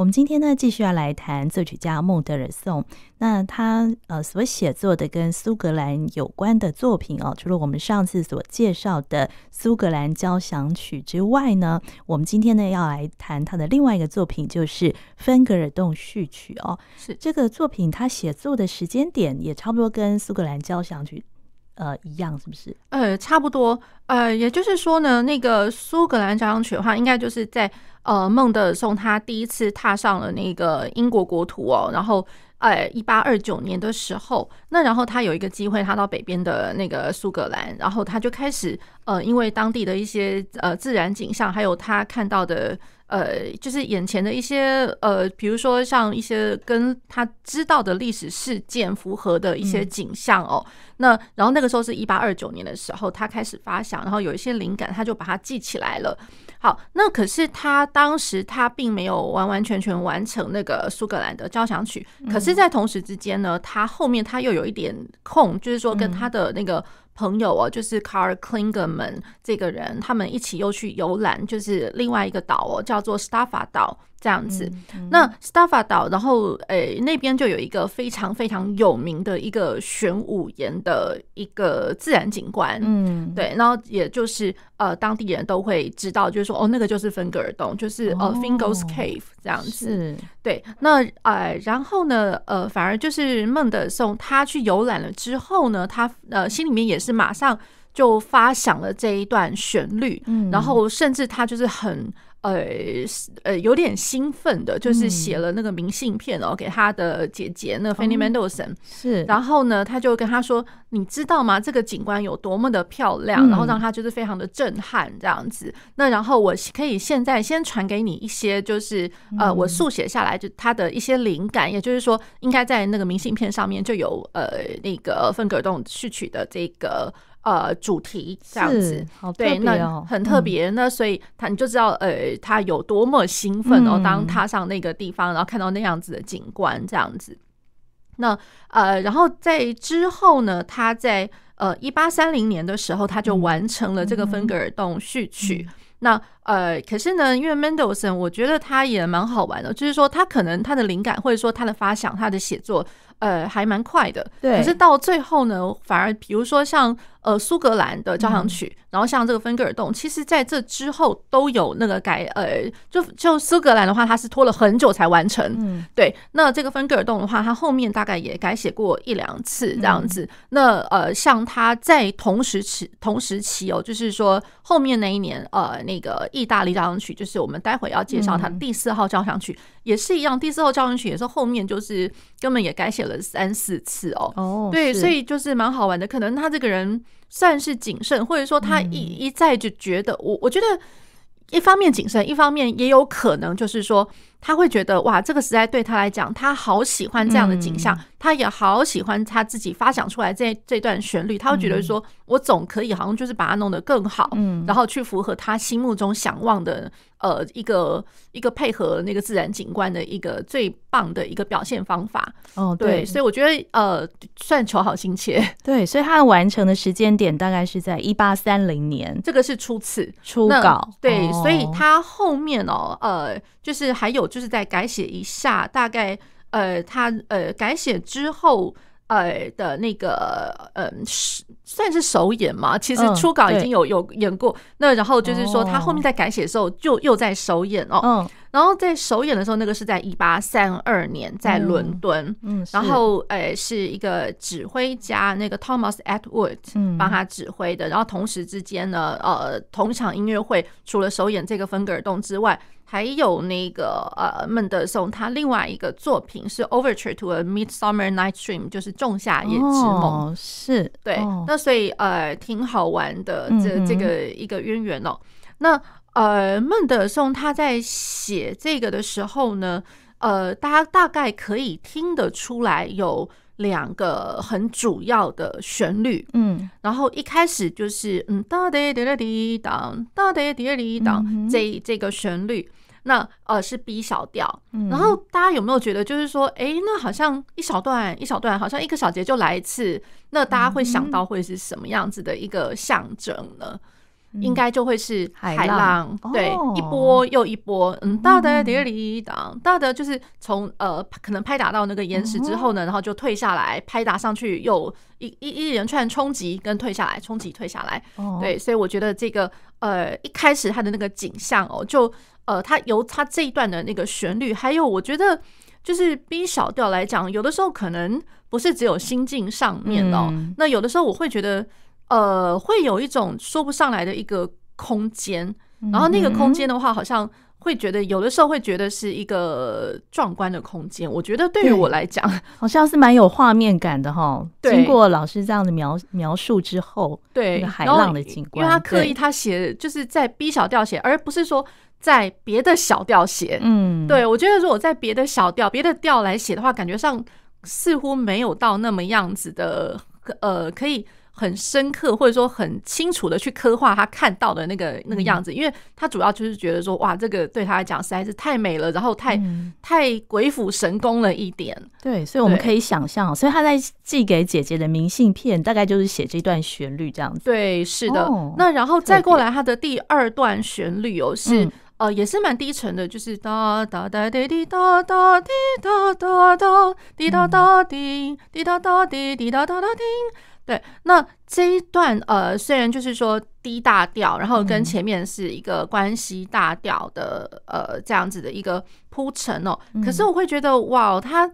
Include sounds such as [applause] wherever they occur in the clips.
我们今天呢，继续要来谈作曲家孟德尔颂。那他呃所写作的跟苏格兰有关的作品哦，除了我们上次所介绍的苏格兰交响曲之外呢，我们今天呢要来谈他的另外一个作品，就是芬格尔动序曲哦。是这个作品，他写作的时间点也差不多跟苏格兰交响曲。呃，一样是不是？呃，差不多。呃，也就是说呢，那个苏格兰交响曲的话，应该就是在呃孟德尔颂他第一次踏上了那个英国国土哦，然后呃一八二九年的时候，那然后他有一个机会，他到北边的那个苏格兰，然后他就开始呃，因为当地的一些呃自然景象，还有他看到的。呃，就是眼前的一些呃，比如说像一些跟他知道的历史事件符合的一些景象哦。嗯、那然后那个时候是一八二九年的时候，他开始发想，然后有一些灵感，他就把它记起来了。好，那可是他当时他并没有完完全全完成那个苏格兰的交响曲，可是，在同时之间呢，他后面他又有一点空，就是说跟他的那个。朋友哦，就是 Carl Klingman 这个人，他们一起又去游览，就是另外一个岛哦，叫做 Staffa 岛这样子。嗯嗯、那 Staffa 岛，然后诶、欸、那边就有一个非常非常有名的一个玄武岩的一个自然景观，嗯，对，然后也就是呃当地人都会知道，就是说哦那个就是芬格尔洞，就是呃 Fingal's Cave 这样子。是对，那呃然后呢呃反而就是孟德尔颂他去游览了之后呢，他呃心里面也是。马上就发响了这一段旋律，嗯，然后甚至他就是很呃呃有点兴奋的，就是写了那个明信片哦，给他的姐姐那 Fanny Mendelssohn 是，然后呢，他就跟他说：“你知道吗？这个景观有多么的漂亮，然后让他就是非常的震撼这样子。那然后我可以现在先传给你一些，就是呃我速写下来就他的一些灵感，也就是说，应该在那个明信片上面就有呃那个芬格尔动序曲的这个。”呃，主题这样子，好对，那很特别。那所以他你就知道，呃，他有多么兴奋哦，当踏上那个地方，然后看到那样子的景观这样子。那呃，然后在之后呢，他在呃一八三零年的时候，他就完成了这个芬格尔洞序曲。那呃，可是呢，因为 Mendelssohn，我觉得他也蛮好玩的，就是说他可能他的灵感或者说他的发想，他的写作。呃，还蛮快的，对。可是到最后呢，反而比如说像呃苏格兰的交响曲，嗯、然后像这个芬格尔洞，其实在这之后都有那个改，呃，就就苏格兰的话，他是拖了很久才完成，嗯，对。那这个芬格尔洞的话，他后面大概也改写过一两次这样子。嗯、那呃，像他在同时期同时期哦，就是说后面那一年，呃，那个意大利交响曲，就是我们待会要介绍它的第四号交响曲，嗯、也是一样，第四号交响曲也是后面就是根本也改写了。三四次哦，哦，对，所以就是蛮好玩的。可能他这个人算是谨慎，或者说他一一再就觉得，我我觉得一方面谨慎，一方面也有可能就是说他会觉得哇，这个时代对他来讲，他好喜欢这样的景象，他也好喜欢他自己发想出来这这段旋律，他会觉得说我总可以好像就是把它弄得更好，嗯，然后去符合他心目中想望的。呃，一个一个配合那个自然景观的一个最棒的一个表现方法。哦，对，对，所以我觉得呃，算求好心切，[laughs] 对，所以他完成的时间点大概是在一八三零年，这个是初次。初稿，对，哦、所以他后面哦，呃，就是还有就是在改写一下，大概呃，他呃改写之后。呃的那个，嗯，是算是首演嘛？其实初稿已经有有演过，那然后就是说他后面在改写的时候就又在首演哦。嗯，然后在首演的时候，那个是在一八三二年在伦敦，嗯，然后呃是一个指挥家那个 Thomas Atwood 帮他指挥的，然后同时之间呢，呃，同一场音乐会除了首演这个芬格尔洞之外。还有那个呃，孟德松他另外一个作品是 Overture to a Midsummer Night's Dream，就是仲夏夜之梦。哦，是对。哦，那所以呃，挺好玩的，这这个一个渊源哦。那呃，孟德尔颂他在写这个的时候呢，呃，大家大概可以听得出来有两个很主要的旋律，嗯，然后一开始就是嗯哒哒哒哒滴当哒哒哒哒滴当这这个旋律。那呃是 B 小调，嗯、然后大家有没有觉得就是说，哎、欸，那好像一小段一小段，好像一个小节就来一次，那大家会想到会是什么样子的一个象征呢？嗯、应该就会是海浪，对，哦、一波又一波，嗯，大的叠里当，大的就是从呃可能拍打到那个岩石之后呢，然后就退下来，拍打上去又一一一连串冲击跟退下来，冲击退下来，哦、对，所以我觉得这个呃一开始它的那个景象哦，就呃它由它这一段的那个旋律，还有我觉得就是 B 小调来讲，有的时候可能不是只有心境上面哦，嗯、那有的时候我会觉得。呃，会有一种说不上来的一个空间，然后那个空间的话，好像会觉得有的时候会觉得是一个壮观的空间。我觉得对于我来讲，[laughs] 好像是蛮有画面感的哈。对经过老师这样的描描述之后，对海浪的景观，因为他刻意他写就是在 B 小调写，而不是说在别的小调写。嗯，对，我觉得如果在别的小调、别的调来写的话，感觉上似乎没有到那么样子的，呃，可以。很深刻，或者说很清楚的去刻画他看到的那个那个样子，因为他主要就是觉得说，哇，这个对他来讲实在是太美了，然后太太鬼斧神工了一点。对，所以我们可以想象，所以他在寄给姐姐的明信片，大概就是写这段旋律这样子。对，是的。那然后再过来，他的第二段旋律哦，是呃也是蛮低沉的，就是哒哒哒滴滴哒哒滴哒哒哒滴哒哒滴滴哒哒滴滴哒哒哒滴。对，那这一段呃，虽然就是说低大调，然后跟前面是一个关系大调的呃这样子的一个铺陈哦，可是我会觉得哇，他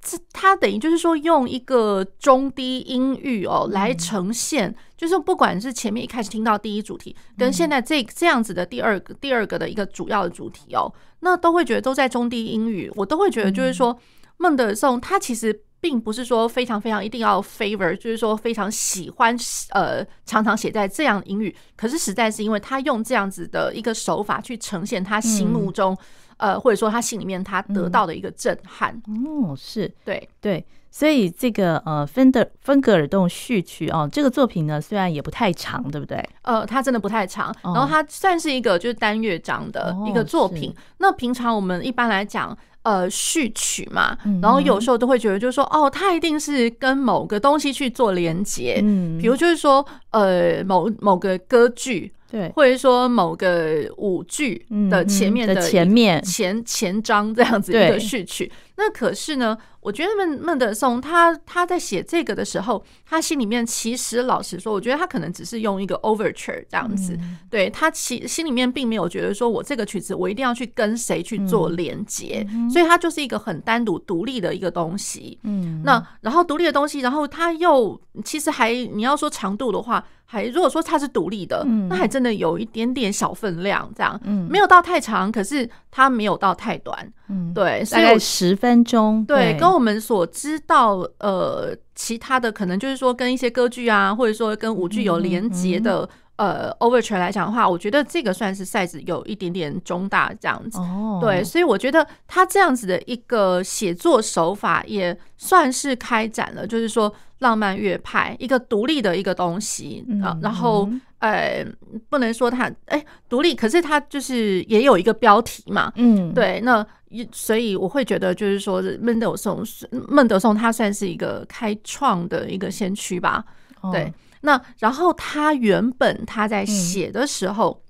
这他等于就是说用一个中低音域哦来呈现，就是不管是前面一开始听到第一主题，跟现在这这样子的第二个第二个的一个主要的主题哦，那都会觉得都在中低音域，我都会觉得就是说孟德尔颂他其实。并不是说非常非常一定要 favor，就是说非常喜欢呃常常写在这样英语，可是实在是因为他用这样子的一个手法去呈现他心目中、嗯、呃或者说他心里面他得到的一个震撼。哦，是对对，所以这个呃芬德芬格尔动序曲哦，这个作品呢虽然也不太长，对不对？呃，它真的不太长，然后它算是一个就是单乐章的一个作品。哦、那平常我们一般来讲。呃，序曲嘛，然后有时候都会觉得，就是说，哦，它一定是跟某个东西去做连接，嗯，比如就是说，呃，某某个歌剧，对，或者说某个舞剧的前面的前面。前前章这样子一个序曲。那可是呢，我觉得孟孟德松他他在写这个的时候，他心里面其实老实说，我觉得他可能只是用一个 overture 这样子，嗯、对他其心里面并没有觉得说我这个曲子我一定要去跟谁去做连接，嗯、所以他就是一个很单独独立的一个东西。嗯，那然后独立的东西，然后他又其实还你要说长度的话。还如果说它是独立的，嗯、那还真的有一点点小分量，这样，嗯、没有到太长，可是它没有到太短，嗯，对，大概十分钟，对，对。跟我们所知道，呃，其他的可能就是说跟一些歌剧啊，或者说跟舞剧有连结的。呃，Overture 来讲的话，我觉得这个算是 size 有一点点中大这样子。哦，对，所以我觉得他这样子的一个写作手法也算是开展了，就是说浪漫乐派一个独立的一个东西啊。嗯、然后，呃，不能说他哎独立，可是他就是也有一个标题嘛。嗯，对，那所以我会觉得就是说孟德尔颂，孟德尔颂他算是一个开创的一个先驱吧。哦、对。那然后他原本他在写的时候，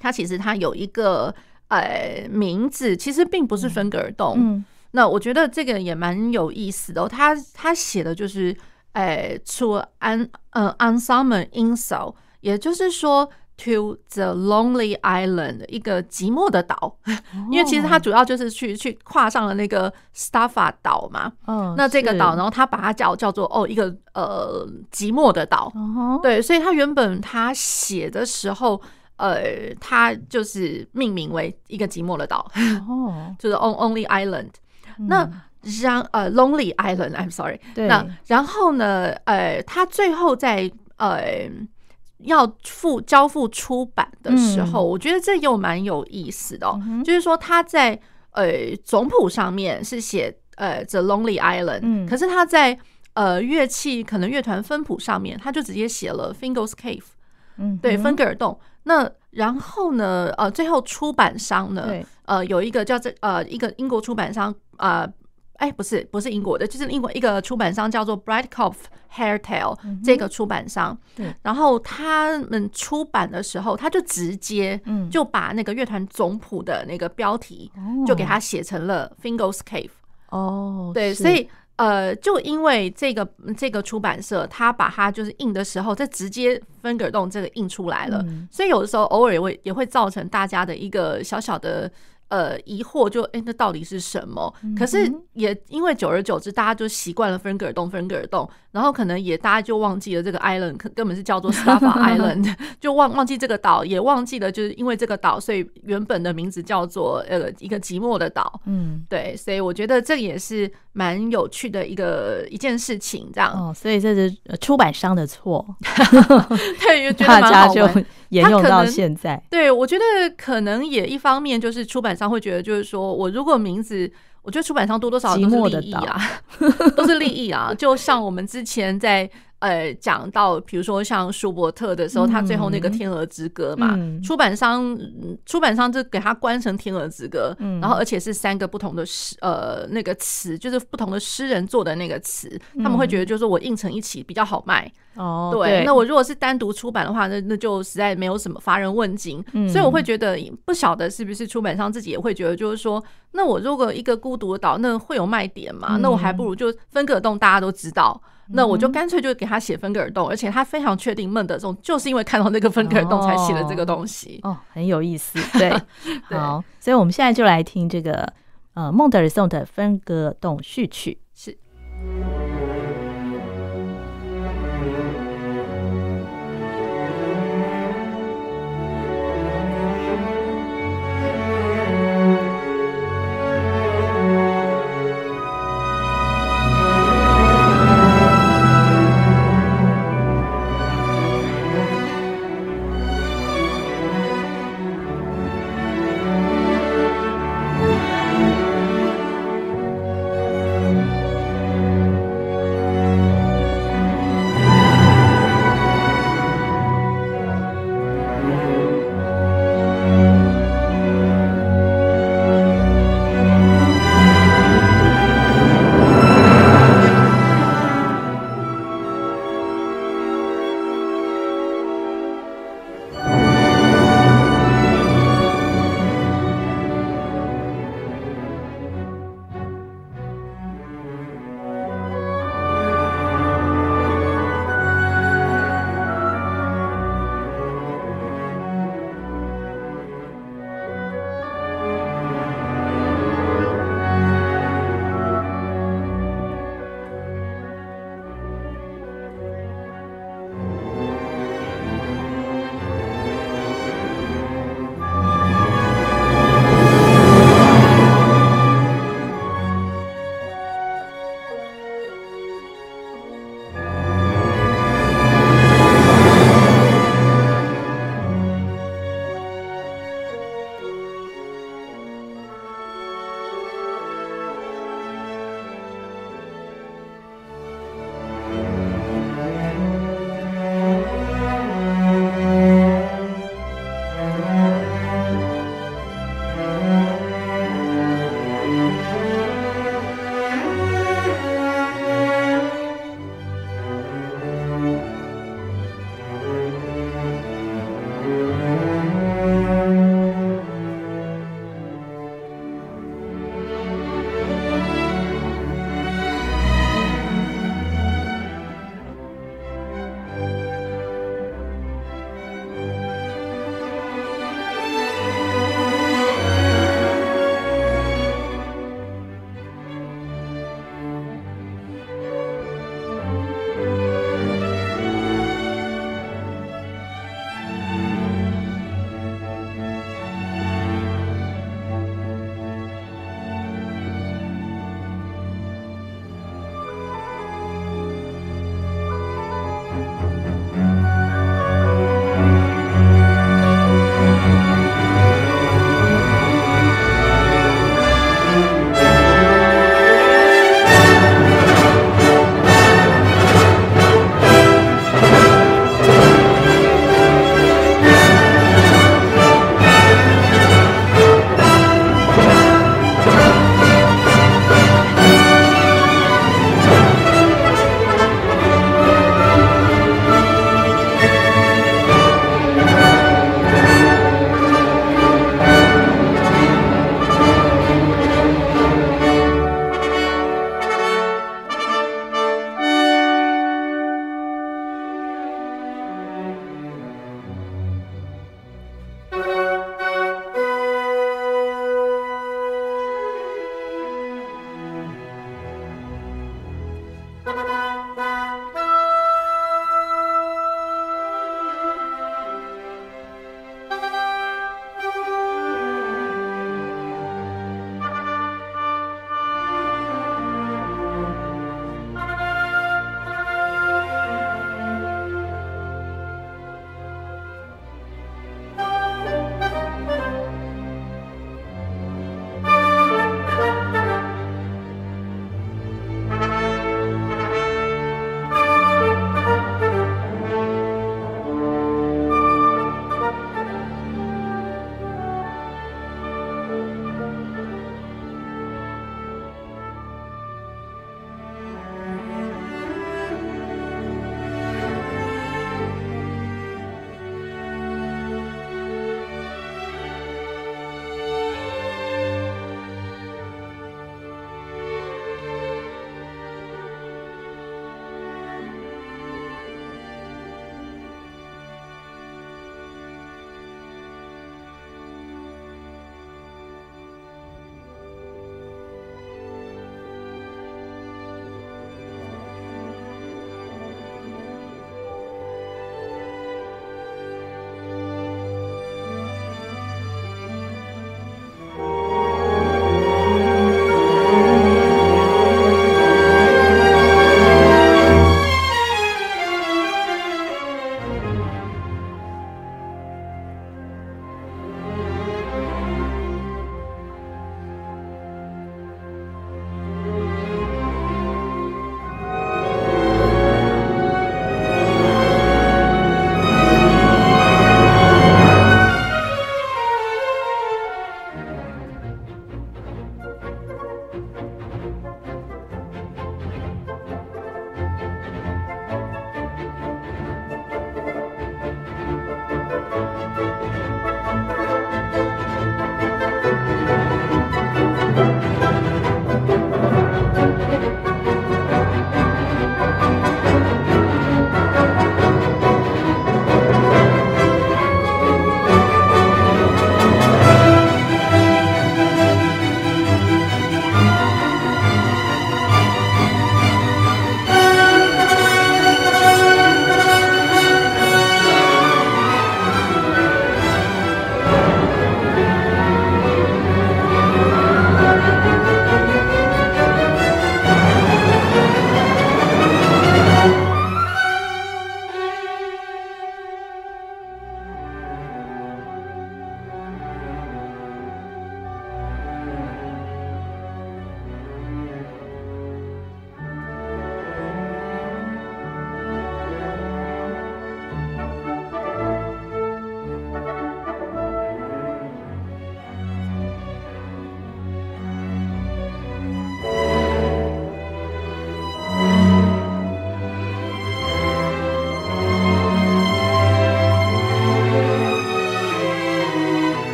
他其实他有一个呃名字，其实并不是芬格尔动。那我觉得这个也蛮有意思的。他他写的就是呃，to an 呃 unsummer insult，也就是说。To the lonely island，一个寂寞的岛，[laughs] 因为其实他主要就是去去跨上了那个 Staffa 岛嘛。嗯，那这个岛，然后他把它叫叫做哦一个呃寂寞的岛。对，所以他原本他写的时候，呃，他就是命名为一个寂寞的岛，哦，[laughs] 就是 On Only Island。那让呃 Lonely Island，I'm sorry。对。那然后呢，呃，他最后在呃。要付交付出版的时候，我觉得这又蛮有意思的哦。就是说他在呃总谱上面是写呃 The Lonely Island，可是他在呃乐器可能乐团分谱上面，他就直接写了 Fingers Cave，嗯，对，芬格尔洞。那然后呢，呃，最后出版商呢，呃，有一个叫这呃一个英国出版商，呃，哎，不是不是英国的，就是英国一个出版商叫做 Brightcove Hairtail、嗯、这个出版商。对，然后他们出版的时候，他就直接就把那个乐团总谱的那个标题就给他写成了 Fingal's Cave。哦，对，所以。呃，就因为这个这个出版社，他把它就是印的时候，再直接分隔洞这个印出来了，嗯、所以有的时候偶尔也会也会造成大家的一个小小的。呃，疑惑就哎，那到底是什么？可是也因为久而久之，大家就习惯了分隔尔洞，芬格尔洞，然后可能也大家就忘记了这个 island，根本是叫做 Staffa [laughs] Island，[laughs] 就忘忘记这个岛，也忘记了就是因为这个岛，所以原本的名字叫做呃一个寂寞的岛。嗯，对，所以我觉得这也是蛮有趣的一个一件事情，这样。哦，所以这是出版商的错，[laughs] 对，大家就沿用到现在。对，我觉得可能也一方面就是出版商。会觉得就是说，我如果名字，我觉得出版商多多少少都是利益啊，[laughs] 都是利益啊。就像我们之前在。呃，讲到比如说像舒伯特的时候，他最后那个《天鹅之歌》嘛，嗯、出版商出版商就给他关成《天鹅之歌》，嗯，然后而且是三个不同的诗，呃，那个词就是不同的诗人做的那个词，他们会觉得就是说我印成一起比较好卖。哦，对，对，那我如果是单独出版的话，那那就实在没有什么乏人问津。嗯，所以我会觉得不晓得是不是出版商自己也会觉得，就是说，那我如果一个孤独的岛，那会有卖点嘛？那我还不如就芬格尔洞，大家都知道。那我就干脆就给他写分格尔洞，而且他非常确定孟德松就是因为看到那个分格尔洞才写了这个东西。哦，哦，很有意思，对，[laughs] 对。好，所以我们现在就来听这个呃孟德尔颂的分格尔洞序曲。是。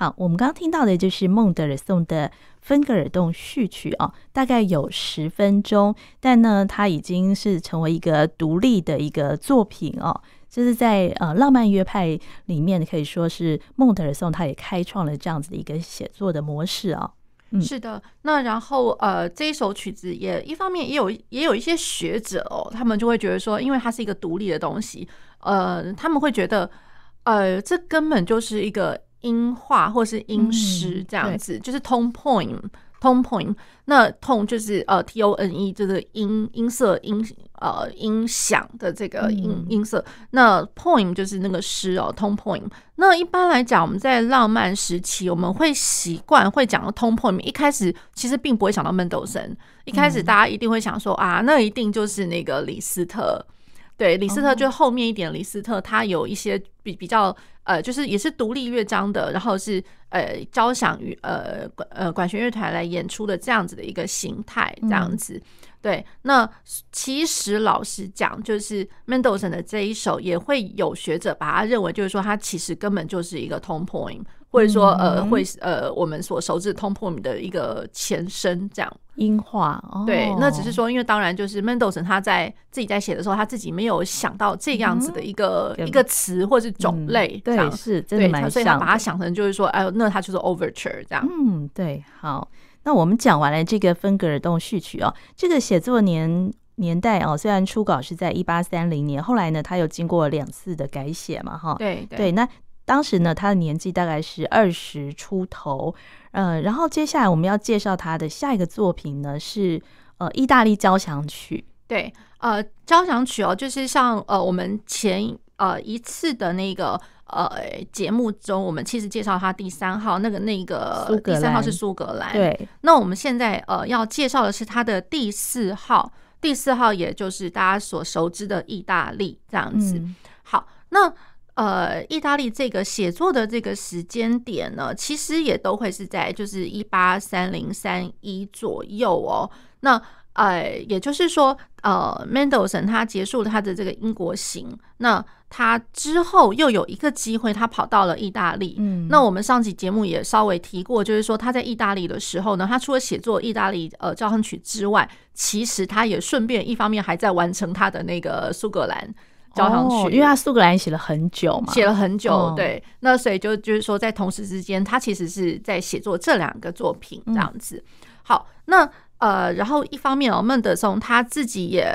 好，我们刚刚听到的就是孟德尔颂的芬格尔洞序曲哦，大概有十分钟，但呢，它已经是成为一个独立的一个作品哦，就是在呃浪漫乐派里面可以说是孟德尔颂他也开创了这样子的一个写作的模式哦。是的，那然后呃这一首曲子也一方面也有也有一些学者哦，他们就会觉得说，因为它是一个独立的东西，呃，他们会觉得呃这根本就是一个。音画或是音诗这样子，嗯、就是 tone poem，tone poem。那 tone 就是呃 t o n e，就是音音色音呃音响的这个音、嗯、音色。那 poem 就是那个诗哦，tone poem。那一般来讲，我们在浪漫时期，我们会习惯会讲到 tone poem。一开始其实并不会想到门德尔松，一开始大家一定会想说、嗯、啊，那一定就是那个李斯特。对，李斯特就后面一点，李斯特他有一些比比较呃，就是也是独立乐章的，然后是呃交响乐呃管呃管弦乐团来演出的这样子的一个形态，这样子。嗯、对，那其实老实讲，就是 Mendelssohn 的这一首，也会有学者把它认为就是说，它其实根本就是一个 tone poem。或者说，呃，会呃，我们所熟知的 tone poem 的一个前身，这样音画。哦、对，那只是说，因为当然就是 Mendelssohn 他在自己在写的时候，他自己没有想到这样子的一个、嗯、一个词或是种类，对，是真的蛮。所以他把它想成就是说，哎呦，那他就是 overture 这样。嗯，对。好，那我们讲完了这个芬格尔洞序曲哦，这个写作年年代哦，虽然初稿是在一八三零年，后来呢，他又经过两次的改写嘛，哈。对对，对，那。当时呢，他的年纪大概是二十出头，呃，然后接下来我们要介绍他的下一个作品呢，是呃意大利交响曲。对，呃，交响曲哦，就是像呃我们前呃一次的那个呃节目中，我们其实介绍他第三号那个那个第三号是苏格兰。对，那我们现在呃要介绍的是他的第四号，第四号也就是大家所熟知的意大利这样子。嗯、好，那。呃，意大利这个写作的这个时间点呢，其实也都会是在就是一八三零三一左右哦。那呃，也就是说，呃，Mendelssohn 他结束了他的这个英国行，那他之后又有一个机会，他跑到了意大利。嗯，那我们上集节目也稍微提过，就是说他在意大利的时候呢，他除了写作意大利呃交响曲之外，其实他也顺便一方面还在完成他的那个苏格兰。交上去，哦，因为他苏格兰写了很久嘛，写了很久，对，那所以就就是说，在同时之间，他其实是在写作这两个作品这样子。好，那呃，然后一方面哦，孟德松他自己也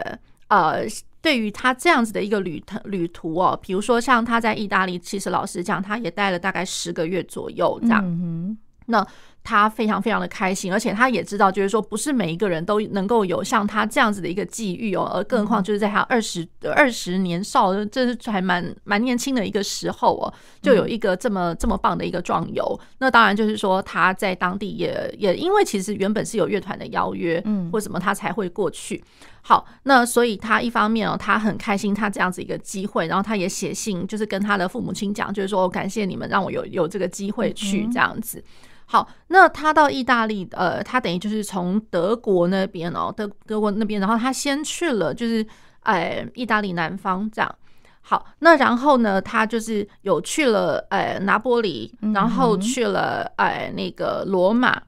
呃，对于他这样子的一个旅途旅途哦，比如说像他在意大利，其实老实讲，他也待了大概十个月左右这样。嗯那他非常非常的开心，而且他也知道，就是说不是每一个人都能够有像他这样子的一个际遇哦，而更何况就是在他二十二十年少，这是还蛮蛮年轻的一个时候哦，就有一个这么这么棒的一个壮游。那当然就是说他在当地也也因为其实原本是有乐团的邀约，嗯，或什么他才会过去。好，那所以他一方面哦，他很开心他这样子一个机会，然后他也写信就是跟他的父母亲讲，就是说感谢你们让我有有这个机会去这样子。好，那他到意大利，呃，他等于就是从德国那边哦，德德国那边，然后他先去了，就是哎，意大利南方这样。好，那然后呢，他就是有去了，哎，拿波里，然后去了，哎，那个罗马，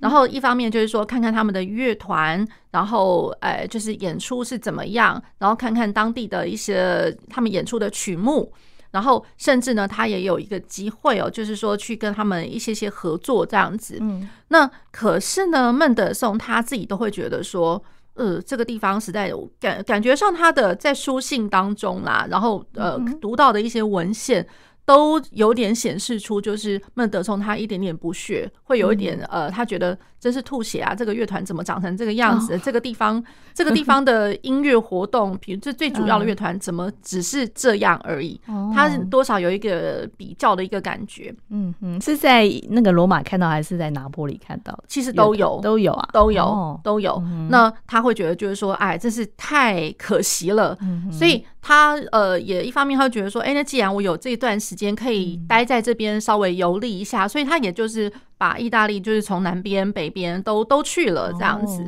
然后一方面就是说看看他们的乐团，然后哎，就是演出是怎么样，然后看看当地的一些他们演出的曲目。然后，甚至呢，他也有一个机会哦，就是说去跟他们一些些合作这样子。嗯，那可是呢，孟德松他自己都会觉得说，呃，这个地方实在有感感觉上他的在书信当中啦，然后呃，读到的一些文献。都有点显示出，就是孟德松他一点点不屑，会有一点呃，他觉得真是吐血啊！这个乐团怎么长成这个样子？这个地方，这个地方的音乐活动，比如这最主要的乐团，怎么只是这样而已？他多少有一个比较的一个感觉。嗯嗯，是在那个罗马看到，还是在拿坡里看到？其实都有，都有啊，都有，都有。那他会觉得，就是说，哎，真是太可惜了。所以他呃，也一方面他会觉得说，哎，那既然我有这一段。时间可以待在这边稍微游历一下，所以他也就是把意大利就是从南边、北边都都去了这样子。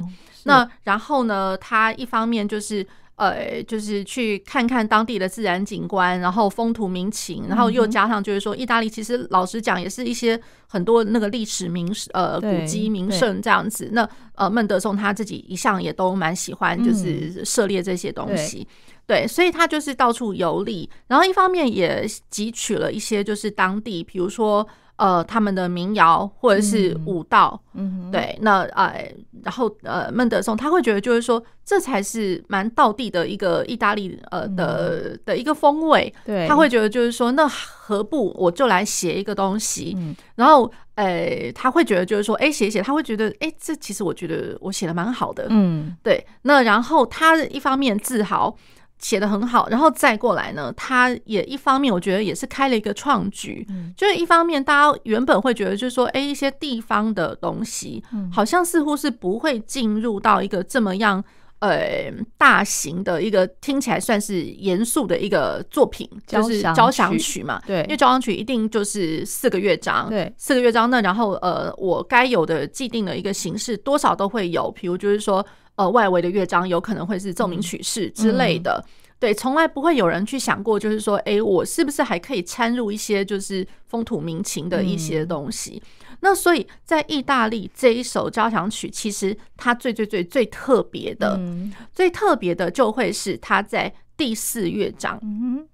那然后呢，他一方面就是呃，就是去看看当地的自然景观，然后风土民情，然后又加上就是说，意大利其实老实讲也是一些很多那个历史名呃古迹名胜这样子。那呃，孟德松他自己一向也都蛮喜欢就是涉猎这些东西，嗯、对，对，所以他就是到处游历，然后一方面也汲取了一些就是当地，比如说。呃，他们的民谣或者是舞蹈，嗯，对，那呃，然后呃，孟德松他会觉得就是说，这才是蛮道地的一个意大利呃的、嗯、的一个风味，对，他会觉得就是说，那何不我就来写一个东西，嗯、然后呃，他会觉得就是说，哎，写写，他会觉得，哎，这其实我觉得我写的蛮好的，嗯，对，那然后他一方面自豪。写的很好，然后再过来呢，他也一方面我觉得也是开了一个创举，嗯、就是一方面大家原本会觉得就是说，哎，一些地方的东西，好像似乎是不会进入到一个这么样呃大型的一个听起来算是严肃的一个作品，就是交响曲嘛，对，因为交响曲一定就是四个乐章，对，四个乐章，那然后呃，我该有的既定的一个形式多少都会有，比如就是说。呃，外围的乐章有可能会是奏鸣曲式之类的，嗯、对，从来不会有人去想过，就是说，哎，我是不是还可以掺入一些就是风土民情的一些东西？嗯、那所以在意大利这一首交响曲，其实它最最最最特别的，嗯、最特别的就会是它在第四乐章。嗯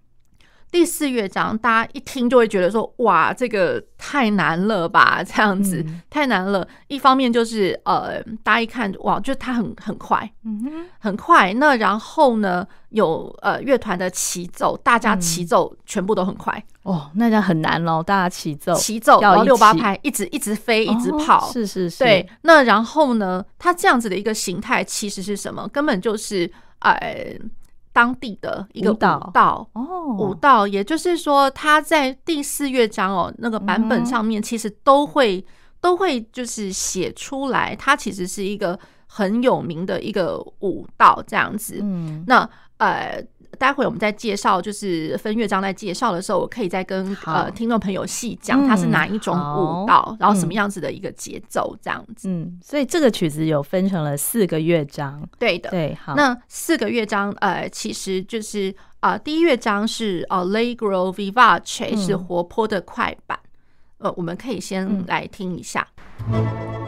第四乐章，大家一听就会觉得说：“哇，这个太难了吧？这样子、嗯、太难了。”一方面就是呃，大家一看哇，就它很很快，嗯哼，很快。那然后呢，有呃乐团的齐奏，大家齐奏全部都很快、嗯、哦，那就很难喽。大家齐奏，齐奏然后六八拍，一直一直飞，一直跑，哦、是是是。对，那然后呢，它这样子的一个形态其实是什么？根本就是呃。当地的一个舞蹈哦，舞蹈，也就是说，他在第四乐章哦那个版本上面，其实都会都会就是写出来，它其实是一个很有名的一个舞蹈这样子。嗯，那呃。待会我们在介绍，就是分乐章在介绍的时候，我可以再跟呃听众朋友细讲它是哪一种舞蹈，嗯、然后什么样子的一个节奏这样子。嗯，所以这个曲子有分成了四个乐章。对的，对，好。那四个乐章，呃，其实就是啊、呃，第一乐章是 Allegro Vivace，是活泼的快板。我们可以先来听一下。嗯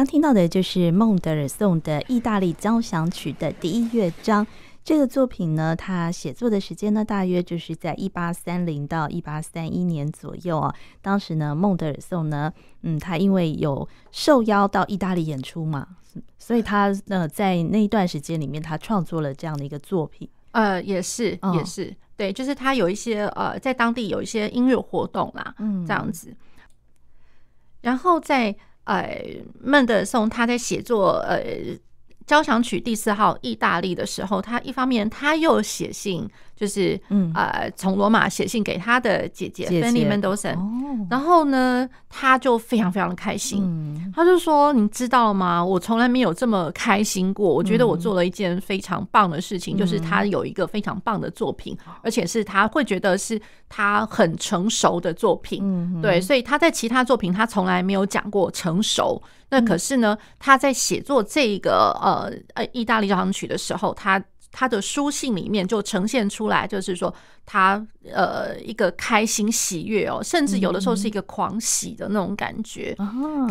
刚听到的就是孟德尔颂的意大利交响曲的第一乐章。这个作品呢，他写作的时间呢，大约就是在一八三零到一八三一年左右啊。当时呢，孟德尔颂呢，嗯，他因为有受邀到意大利演出嘛，所以他呃在那一段时间里面，他创作了这样的一个作品。呃，也是，也是，哦、对，就是他有一些呃，在当地有一些音乐活动啦，嗯，这样子。然后在呃，孟德尔颂他在写作呃。交响曲第四号意大利的时候，他一方面他又写信，就是嗯。呃从罗马写信给他的姐姐芬妮门德尔颂，然后呢他就非常非常的开心，嗯、他就说：“你知道吗？我从来没有这么开心过。我觉得我做了一件非常棒的事情，嗯、就是他有一个非常棒的作品，嗯、而且是他会觉得是他很成熟的作品。嗯、对，所以他在其他作品他从来没有讲过成熟。”那可是呢，他在写作这个呃呃意大利交响曲的时候，他他的书信里面就呈现出来，就是说他呃一个开心喜悦哦，甚至有的时候是一个狂喜的那种感觉，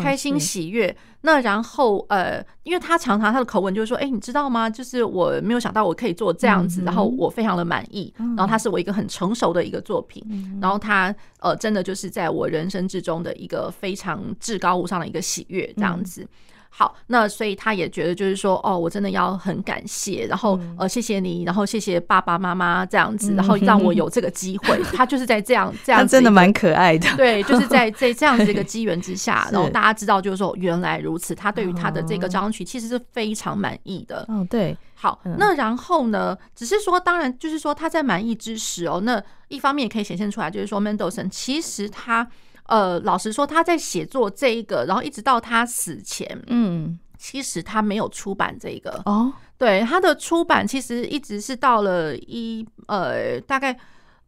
开心喜悦。那然后呃，因为他常常他的口吻就是说，哎，你知道吗？就是我没有想到我可以做这样子，然后我非常的满意，然后他是我一个很成熟的一个作品，然后他呃真的就是在我人生之中的一个非常至高无上的一个喜悦这样子。好，那所以他也觉得就是说，哦，我真的要很感谢，然后呃，谢谢你，然后谢谢爸爸妈妈这样子，然后让我有这个机会。他就是在这样这样子，真的蛮可爱的。对，就是在 [laughs] 在这样子一个机缘之下，然后大家知道就是说原来如此，他对于他的这个交响曲其实是非常满意的。嗯，对。好，那然后呢，只是说，当然就是说他在满意之时哦，那一方面也可以显现出来，就是说孟德尔颂其实他。呃，老实说，他在写作这一个，然后一直到他死前，嗯，其实他没有出版这个哦。对，他的出版其实一直是到了一呃，大概。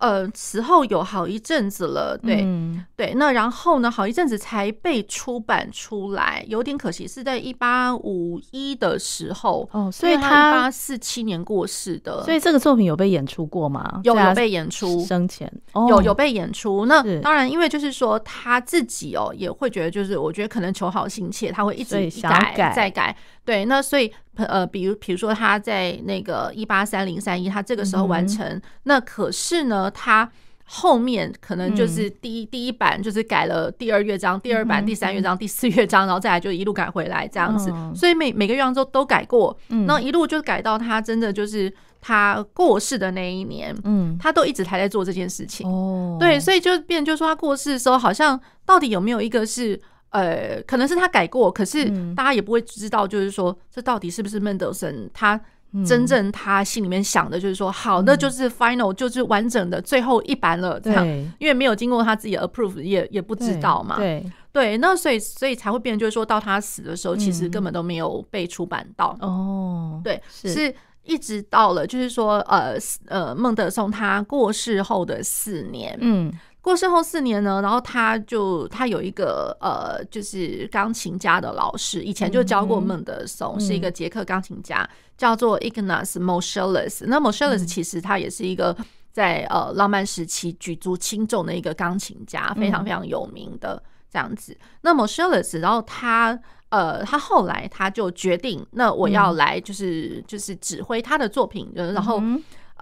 呃，此后有好一阵子了，对、嗯、对，那然后呢，好一阵子才被出版出来，有点可惜，是在一八五一的时候哦，所以他一八四七年过世的，所以这个作品有被演出过吗？有有被演出，生前有有被演出。那当然，因为就是说他自己哦，也会觉得，就是我觉得可能求好心切，他会一直改改再改。对，那所以呃，比如比如说他在那个一八三零三一，他这个时候完成，嗯、那可是呢，他后面可能就是第一、嗯、第一版就是改了第二乐章，第二版第三乐章，嗯、第四乐章，然后再来就一路改回来这样子，嗯、所以每每个乐章都都改过，嗯，然后一路就改到他真的就是他过世的那一年，嗯，他都一直还在做这件事情，哦，对，所以就变就说他过世的时候，好像到底有没有一个是。呃，可能是他改过，可是大家也不会知道，就是说、嗯、这到底是不是孟德森他真正他心里面想的，就是说、嗯、好，那就是 final，就是完整的最后一版了，这样，因为没有经过他自己的 approve，也也不知道嘛。对对，那所以所以才会变成，就是说到他死的时候，其实根本都没有被出版到。哦、嗯，对，是，是一直到了，就是说呃呃，孟德松他过世后的四年，嗯。过世后四年呢，然后他就他有一个呃，就是钢琴家的老师，以前就教过孟德尔颂，是一个捷克钢琴家，叫做 Ignaz Moscheles。那 Moscheles 其实他也是一个在呃浪漫时期举足轻重的一个钢琴家，非常非常有名的这样子。那 Moscheles，然后他呃，他后来他就决定，那我要来就是就是指挥他的作品，然后。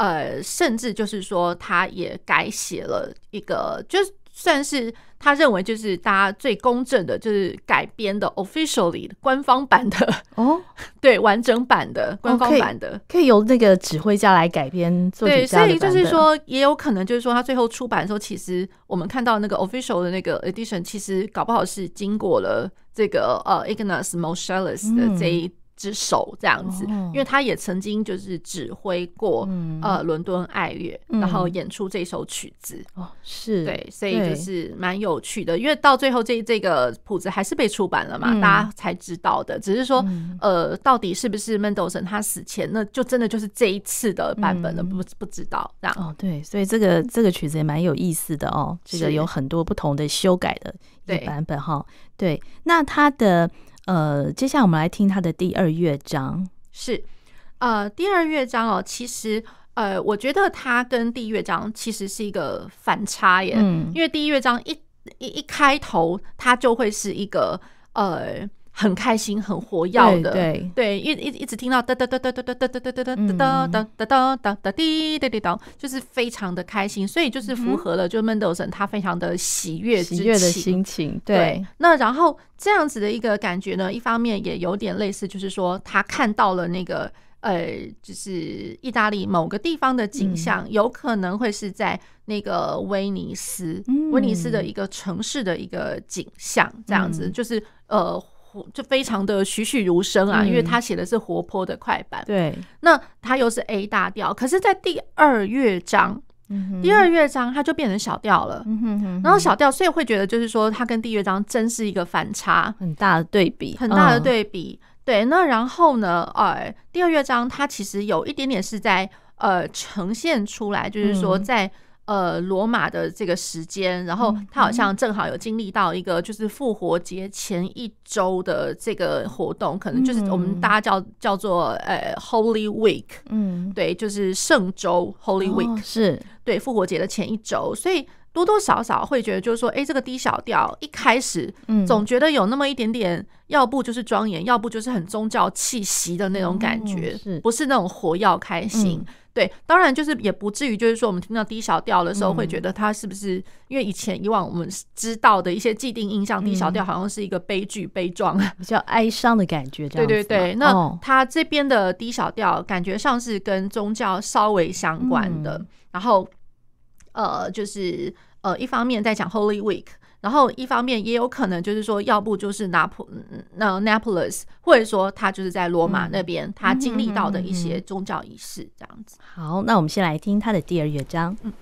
呃，甚至就是说，他也改写了一个，就算是他认为就是大家最公正的，就是改编的 officially 官方版的哦，[laughs] 对，完整版的官方版的，可以由那个指挥家来改编。对，所以就是说，也有可能就是说，他最后出版的时候，其实我们看到那个 official 的那个 edition，其实搞不好是经过了这个呃 Ignaz Moscheles 的这一。之手这样子，因为他也曾经就是指挥过呃伦敦爱乐，然后演出这首曲子哦，是对，所以就是蛮有趣的。因为到最后这这个谱子还是被出版了嘛，大家才知道的。只是说呃，到底是不是孟德尔颂他死前，那就真的就是这一次的版本了，不不知道这样哦。对，所以这个这个曲子也蛮有意思的哦，这个有很多不同的修改的一版本哈。对，那他的。呃，接下来我们来听他的第二乐章。是，呃，第二乐章哦，其实，呃，我觉得它跟第一乐章其实是一个反差耶。嗯，因为第一乐章一一一开头，它就会是一个呃。很开心、很活跃的，对对，一一一直听到哒哒哒哒哒哒哒哒哒哒哒哒哒哒哒哒哒滴哒滴哒，就是非常的开心，所以就是符合了就 Mendelssohn 他非常的喜悦喜悦的心情。对，那然后这样子的一个感觉呢，一方面也有点类似，就是说他看到了那个。呃，就是意大利某个地方的景象，嗯、有可能会是在那个威尼斯，嗯、威尼斯的一个城市的一个景象，这样子，嗯、就是呃，就非常的栩栩如生啊，嗯、因为他写的是活泼的快板。对，那他又是 A 大调，可是，在第二乐章，嗯、第二乐章它就变成小调了，嗯、哼哼哼然后小调，所以会觉得就是说，它跟第一乐章真是一个反差，很大的对比，很大的对比。嗯对，那然后呢？呃，第二乐章它其实有一点点是在呃呈现出来，就是说在呃罗马的这个时间，然后他好像正好有经历到一个就是复活节前一周的这个活动，可能就是我们大家叫叫做呃 Holy Week，嗯，对，就是圣周 Holy Week，是。对复活节的前一周，所以。多多少少会觉得，就是说，哎，这个低小调一开始，总觉得有那么一点点，要不就是庄严，要不就是很宗教气息的那种感觉，不是那种活要开心。对，当然就是也不至于，就是说，我们听到低小调的时候，会觉得它是不是因为以前以往我们知道的一些既定印象低小调好像是一个悲剧、悲壮、[laughs] 比较哀伤的感觉。对对对，那它这边的低小调感觉上是跟宗教稍微相关的，然后。呃，就是呃，一方面在讲 Holy Week，然后一方面也有可能就是说，要不就是拿破那 Naples，或者说他就是在罗马那边，他经历到的一些宗教仪式这样子。好，那我们先来听他的第二乐章。嗯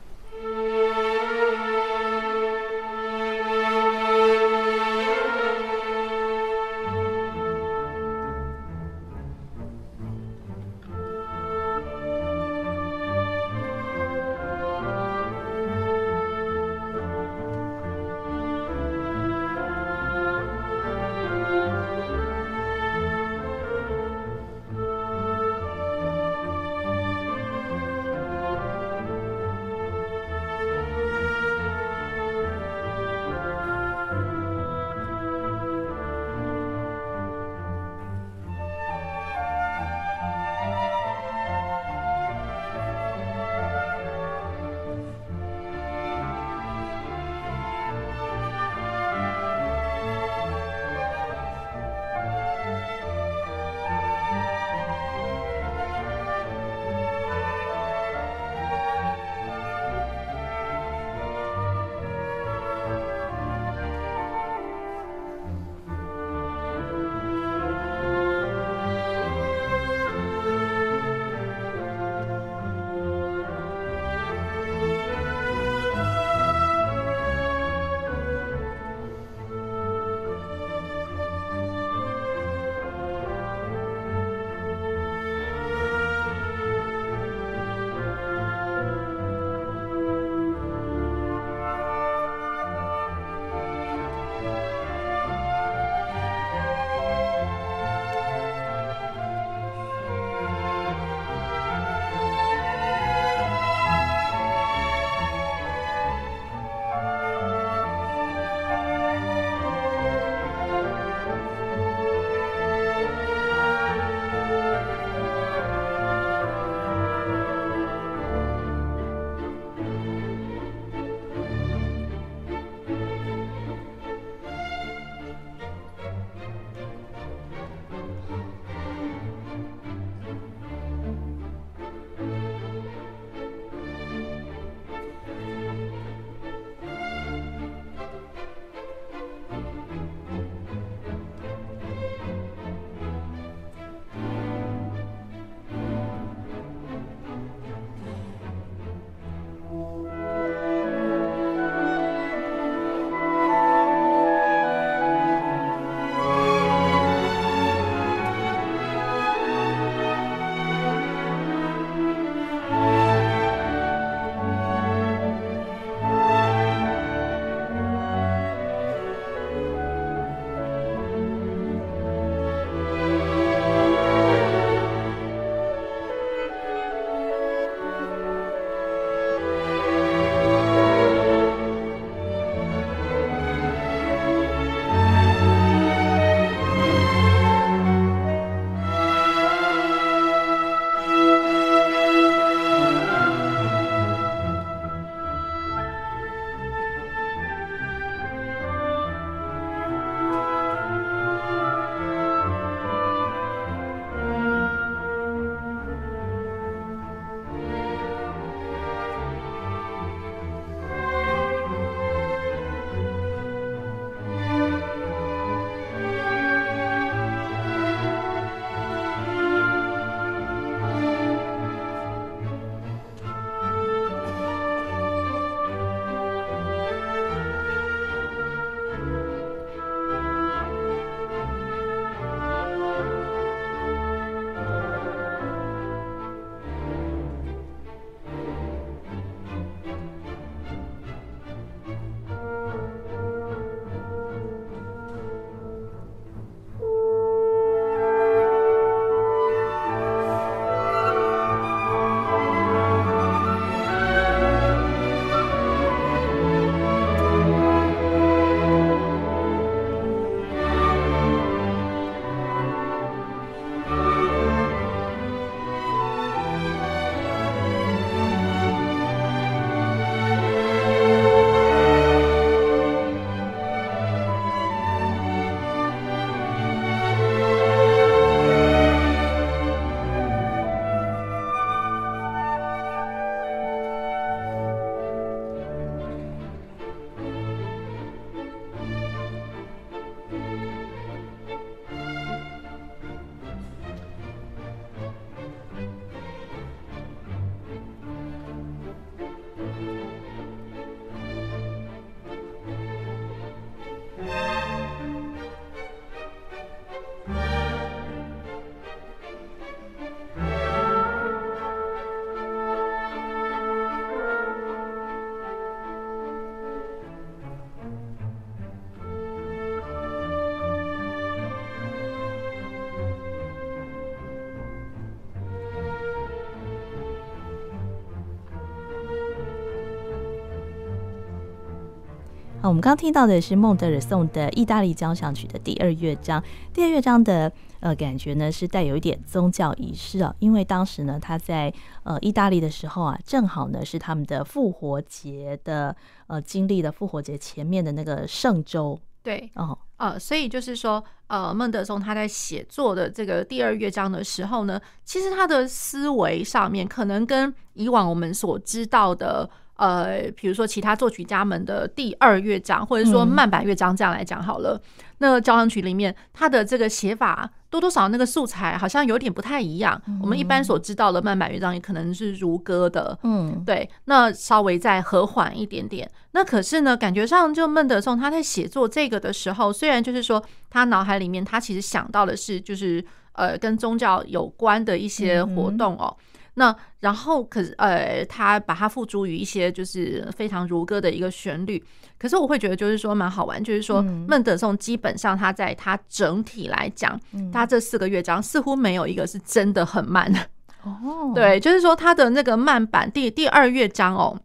我们刚听到的是孟德尔颂的意大利交响曲的第二乐章。第二乐章的呃感觉呢是带有一点宗教仪式啊，因为当时呢他在呃意大利的时候啊，正好呢是他们的复活节的呃经历的复活节前面的那个圣周。对，哦，呃，所以就是说，呃，孟德尔颂他在写作的这个第二乐章的时候呢，其实他的思维上面可能跟以往我们所知道的。呃，比如说其他作曲家们的第二乐章，或者说慢板乐章这样来讲好了。嗯、那交响曲里面，它的这个写法多多少少那个素材好像有点不太一样。嗯、我们一般所知道的慢板乐章也可能是如歌的，嗯，对。那稍微再和缓一点点。那可是呢，感觉上就孟德尔颂他在写作这个的时候，虽然就是说他脑海里面他其实想到的是就是呃跟宗教有关的一些活动哦。嗯那然后可是呃，他把它付诸于一些就是非常如歌的一个旋律，可是我会觉得就是说蛮好玩，就是说孟德尔颂基本上他在他整体来讲，他这四个乐章似乎没有一个是真的很慢的哦。对，就是说他的那个慢板第第二乐章哦，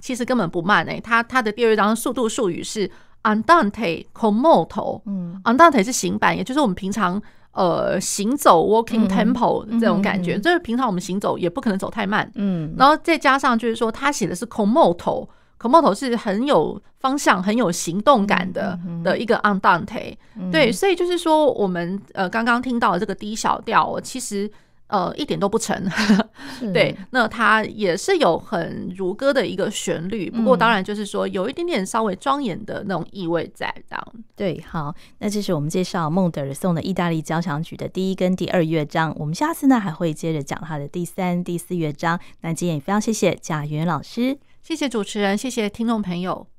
其实根本不慢诶，他他的第二乐章速度术语是 andante con moto，嗯，andante 是行板，也就是我们平常。呃，行走 walking tempo 这种感觉，就是平常我们行走也不可能走太慢，嗯，然后再加上就是说，他写的是 con moto，con moto 是很有方向、很有行动感的的一个 andante，对，所以就是说，我们呃刚刚听到的这个低小调，其实。呃，一点都不沉，[laughs] 对。那它也是有很如歌的一个旋律，不过当然就是说有一点点稍微庄严的那种意味在这样。对，好，那这是我们介绍孟德尔颂的意大利交响曲的第一跟第二乐章。我们下次呢还会接着讲他的第三、第四乐章。那今天也非常谢谢贾元老师，谢谢主持人，谢谢听众朋友。